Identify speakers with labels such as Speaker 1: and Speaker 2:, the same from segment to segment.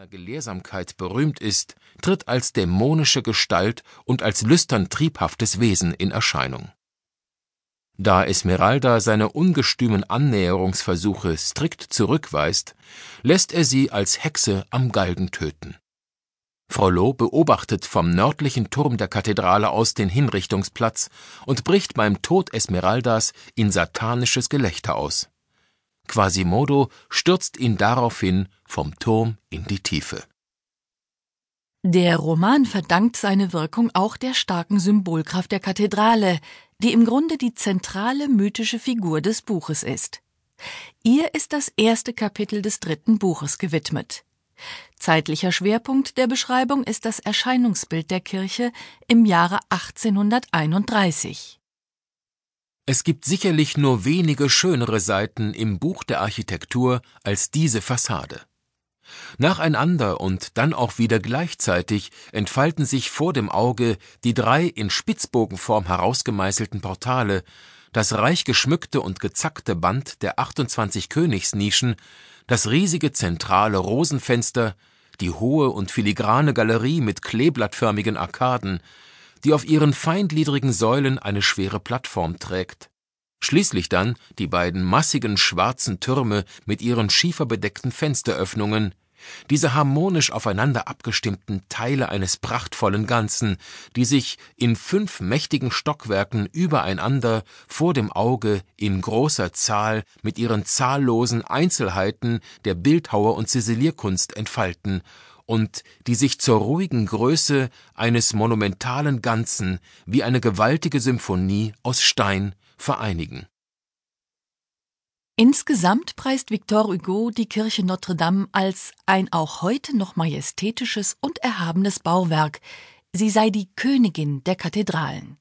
Speaker 1: seiner Gelehrsamkeit berühmt ist, tritt als dämonische Gestalt und als lüstern triebhaftes Wesen in Erscheinung. Da Esmeralda seine ungestümen Annäherungsversuche strikt zurückweist, lässt er sie als Hexe am Galgen töten. Frollo beobachtet vom nördlichen Turm der Kathedrale aus den Hinrichtungsplatz und bricht beim Tod Esmeraldas in satanisches Gelächter aus. Quasimodo stürzt ihn daraufhin vom Turm in die Tiefe.
Speaker 2: Der Roman verdankt seine Wirkung auch der starken Symbolkraft der Kathedrale, die im Grunde die zentrale mythische Figur des Buches ist. Ihr ist das erste Kapitel des dritten Buches gewidmet. Zeitlicher Schwerpunkt der Beschreibung ist das Erscheinungsbild der Kirche im Jahre 1831.
Speaker 1: Es gibt sicherlich nur wenige schönere Seiten im Buch der Architektur als diese Fassade. Nacheinander und dann auch wieder gleichzeitig entfalten sich vor dem Auge die drei in Spitzbogenform herausgemeißelten Portale, das reich geschmückte und gezackte Band der 28 Königsnischen, das riesige zentrale Rosenfenster, die hohe und filigrane Galerie mit kleeblattförmigen Arkaden, die auf ihren feingliedrigen Säulen eine schwere Plattform trägt. Schließlich dann die beiden massigen schwarzen Türme mit ihren schieferbedeckten Fensteröffnungen, diese harmonisch aufeinander abgestimmten Teile eines prachtvollen Ganzen, die sich in fünf mächtigen Stockwerken übereinander vor dem Auge in großer Zahl mit ihren zahllosen Einzelheiten der Bildhauer und Ziselierkunst entfalten und die sich zur ruhigen Größe eines monumentalen Ganzen wie eine gewaltige Symphonie aus Stein vereinigen.
Speaker 2: Insgesamt preist Victor Hugo die Kirche Notre Dame als ein auch heute noch majestätisches und erhabenes Bauwerk. Sie sei die Königin der Kathedralen.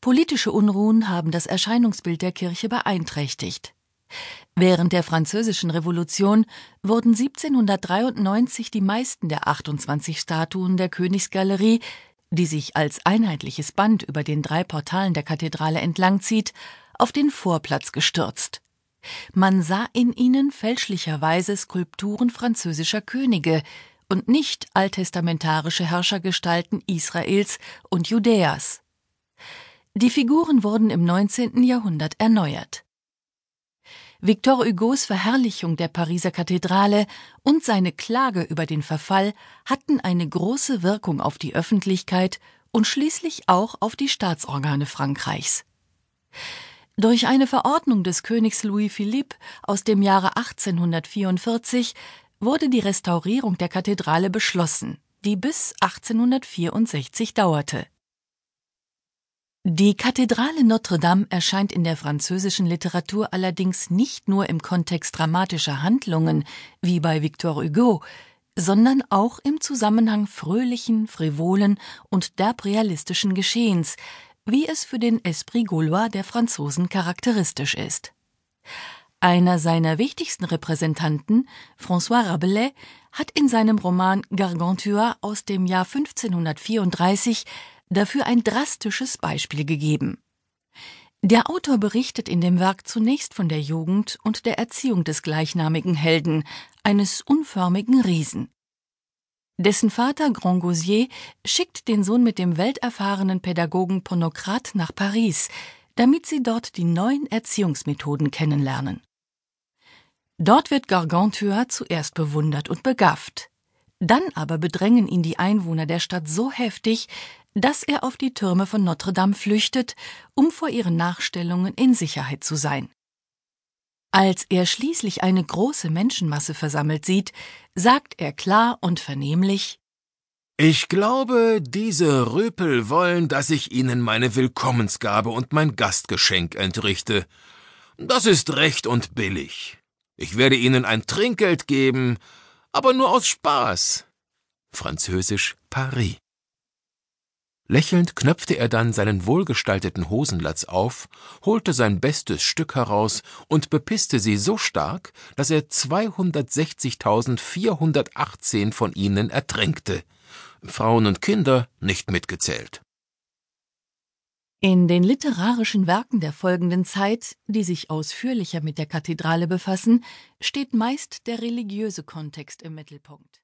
Speaker 2: Politische Unruhen haben das Erscheinungsbild der Kirche beeinträchtigt. Während der Französischen Revolution wurden 1793 die meisten der 28 Statuen der Königsgalerie, die sich als einheitliches Band über den drei Portalen der Kathedrale entlangzieht, auf den Vorplatz gestürzt. Man sah in ihnen fälschlicherweise Skulpturen französischer Könige und nicht alttestamentarische Herrschergestalten Israels und Judäas. Die Figuren wurden im 19. Jahrhundert erneuert. Victor Hugos Verherrlichung der Pariser Kathedrale und seine Klage über den Verfall hatten eine große Wirkung auf die Öffentlichkeit und schließlich auch auf die Staatsorgane Frankreichs. Durch eine Verordnung des Königs Louis Philippe aus dem Jahre 1844 wurde die Restaurierung der Kathedrale beschlossen, die bis 1864 dauerte. Die Kathedrale Notre Dame erscheint in der französischen Literatur allerdings nicht nur im Kontext dramatischer Handlungen, wie bei Victor Hugo, sondern auch im Zusammenhang fröhlichen, frivolen und derbrealistischen Geschehens, wie es für den Esprit Gaulois der Franzosen charakteristisch ist. Einer seiner wichtigsten Repräsentanten, François Rabelais, hat in seinem Roman Gargantua aus dem Jahr 1534 dafür ein drastisches Beispiel gegeben. Der Autor berichtet in dem Werk zunächst von der Jugend und der Erziehung des gleichnamigen Helden, eines unförmigen Riesen. Dessen Vater Grand Gausier schickt den Sohn mit dem welterfahrenen Pädagogen Ponocrat nach Paris, damit sie dort die neuen Erziehungsmethoden kennenlernen. Dort wird Gargantua zuerst bewundert und begafft. Dann aber bedrängen ihn die Einwohner der Stadt so heftig, dass er auf die Türme von Notre Dame flüchtet, um vor ihren Nachstellungen in Sicherheit zu sein. Als er schließlich eine große Menschenmasse versammelt sieht, sagt er klar und vernehmlich
Speaker 1: Ich glaube, diese Rüpel wollen, dass ich ihnen meine Willkommensgabe und mein Gastgeschenk entrichte. Das ist recht und billig. Ich werde ihnen ein Trinkgeld geben, aber nur aus Spaß. Französisch Paris. Lächelnd knöpfte er dann seinen wohlgestalteten Hosenlatz auf, holte sein bestes Stück heraus und bepisste sie so stark, dass er 260.418 von ihnen ertränkte, Frauen und Kinder nicht mitgezählt.
Speaker 2: In den literarischen Werken der folgenden Zeit, die sich ausführlicher mit der Kathedrale befassen, steht meist der religiöse Kontext im Mittelpunkt